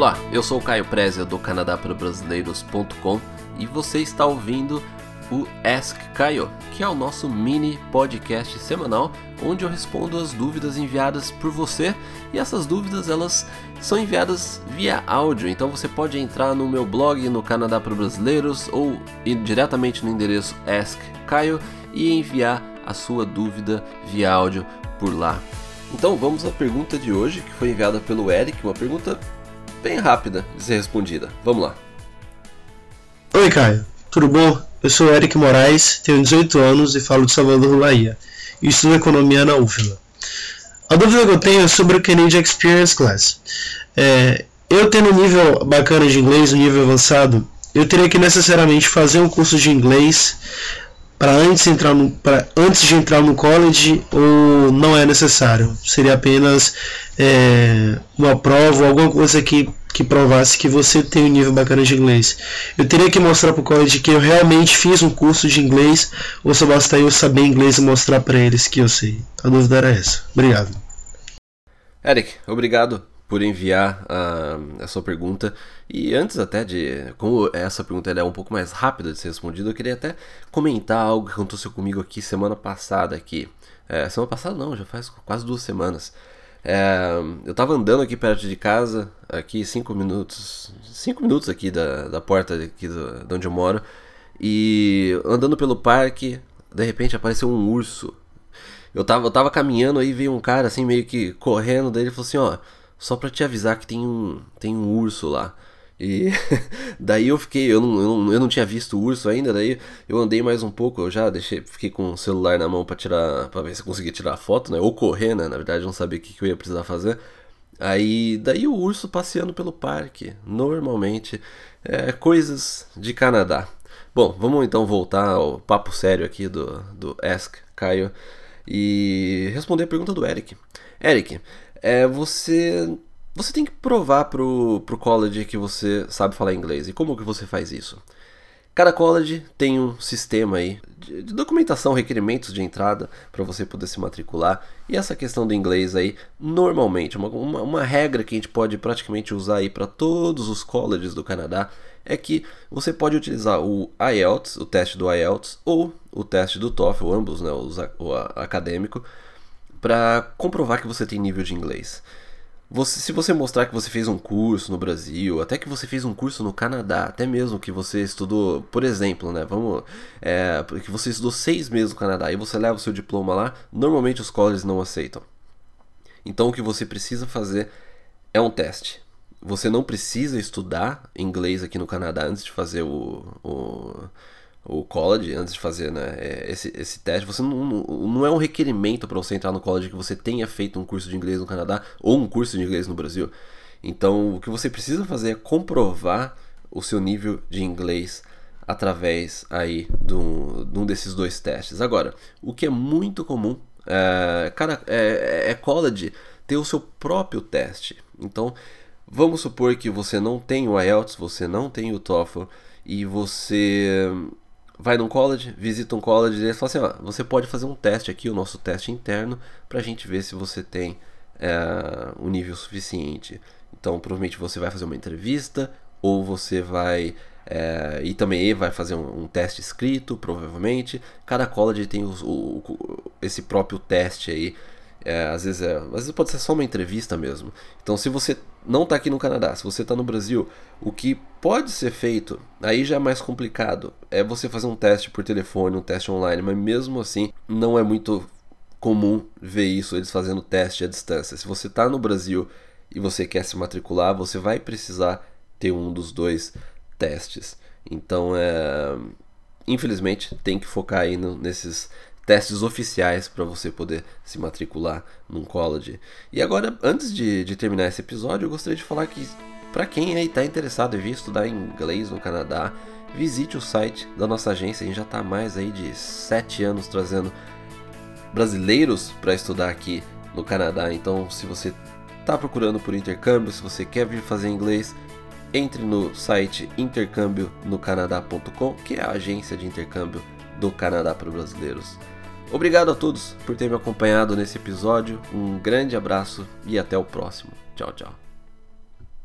Olá, eu sou o Caio Prezia do Canadá para Brasileiros.com e você está ouvindo o Ask Caio, que é o nosso mini podcast semanal onde eu respondo as dúvidas enviadas por você e essas dúvidas elas são enviadas via áudio, então você pode entrar no meu blog no Canadá para Brasileiros ou ir diretamente no endereço Ask Caio e enviar a sua dúvida via áudio por lá. Então vamos à pergunta de hoje que foi enviada pelo Eric, uma pergunta bem rápida de ser respondida. Vamos lá. Oi, Caio. Tudo bom? Eu sou Eric Moraes, tenho 18 anos e falo de Salvador, Bahia. E estudo economia na UFLA. A dúvida que eu tenho é sobre o Canadian Experience Class. É, eu tendo um nível bacana de inglês, um nível avançado, eu teria que necessariamente fazer um curso de inglês para antes, entrar no, antes de entrar no college ou não é necessário? Seria apenas é, uma prova ou alguma coisa que, que provasse que você tem um nível bacana de inglês? Eu teria que mostrar para o college que eu realmente fiz um curso de inglês ou só basta eu saber inglês e mostrar para eles que eu sei? A dúvida era essa. Obrigado. Eric, obrigado por enviar a, a, sua pergunta. E antes até de. Como essa pergunta é um pouco mais rápida de ser respondida, eu queria até comentar algo que aconteceu comigo aqui semana passada aqui. É, semana passada não, já faz quase duas semanas. É, eu tava andando aqui perto de casa, aqui cinco minutos. cinco minutos aqui da, da porta aqui do, de onde eu moro. E andando pelo parque, de repente apareceu um urso. Eu tava, eu tava caminhando aí veio um cara assim meio que correndo, daí ele falou assim, ó só para te avisar que tem um, tem um urso lá. E daí eu fiquei, eu não, eu não, eu não tinha visto o urso ainda, daí eu andei mais um pouco, eu já deixei, fiquei com o celular na mão para tirar, para ver se conseguia tirar foto, né? Ou correr, né? Na verdade, eu não sabia o que, que eu ia precisar fazer. Aí, daí o urso passeando pelo parque, normalmente, é, coisas de Canadá. Bom, vamos então voltar ao papo sério aqui do, do Ask Caio e responder a pergunta do Eric. Eric, é você você tem que provar pro, pro college que você sabe falar inglês. E como que você faz isso? Cada college tem um sistema aí de, de documentação, requerimentos de entrada para você poder se matricular. E essa questão do inglês aí, normalmente, uma, uma, uma regra que a gente pode praticamente usar aí para todos os colleges do Canadá é que você pode utilizar o IELTS, o teste do IELTS, ou o teste do TOEFL, ambos, né, o, o acadêmico, para comprovar que você tem nível de inglês. Você, se você mostrar que você fez um curso no Brasil, até que você fez um curso no Canadá, até mesmo que você estudou, por exemplo, né? Vamos, é, que você estudou seis meses no Canadá e você leva o seu diploma lá, normalmente os colleges não aceitam. Então o que você precisa fazer é um teste. Você não precisa estudar inglês aqui no Canadá antes de fazer o, o o college antes de fazer né, é, esse, esse teste. Você não, não, é um requerimento para você entrar no college que você tenha feito um curso de inglês no Canadá ou um curso de inglês no Brasil. Então, o que você precisa fazer é comprovar o seu nível de inglês através aí de um, de um desses dois testes. Agora, o que é muito comum é, cara, é, é college ter o seu próprio teste. Então, vamos supor que você não tem o IELTS, você não tem o TOEFL e você vai num college, visita um college e eles falam assim: ó, você pode fazer um teste aqui, o nosso teste interno, para a gente ver se você tem é, um nível suficiente. Então, provavelmente você vai fazer uma entrevista ou você vai. É, e também vai fazer um, um, teste escrito, provavelmente. Cada college tem os, o, o, esse próprio teste aí é, às, vezes é, às vezes pode ser só uma entrevista mesmo. Então, se você não está aqui no Canadá, se você está no Brasil, o que pode ser feito, aí já é mais complicado, é você fazer um teste por telefone, um teste online, mas mesmo assim não é muito comum ver isso, eles fazendo teste à distância. Se você está no Brasil e você quer se matricular, você vai precisar ter um dos dois testes. Então, é, infelizmente, tem que focar aí no, nesses testes oficiais para você poder se matricular num college. E agora, antes de, de terminar esse episódio, eu gostaria de falar que para quem aí está interessado em vir estudar inglês no Canadá, visite o site da nossa agência. A gente já está mais aí de 7 anos trazendo brasileiros para estudar aqui no Canadá. Então, se você está procurando por intercâmbio, se você quer vir fazer inglês, entre no site intercâmbionocanadā.com, que é a agência de intercâmbio do Canadá para brasileiros. Obrigado a todos por ter me acompanhado nesse episódio. Um grande abraço e até o próximo. Tchau, tchau.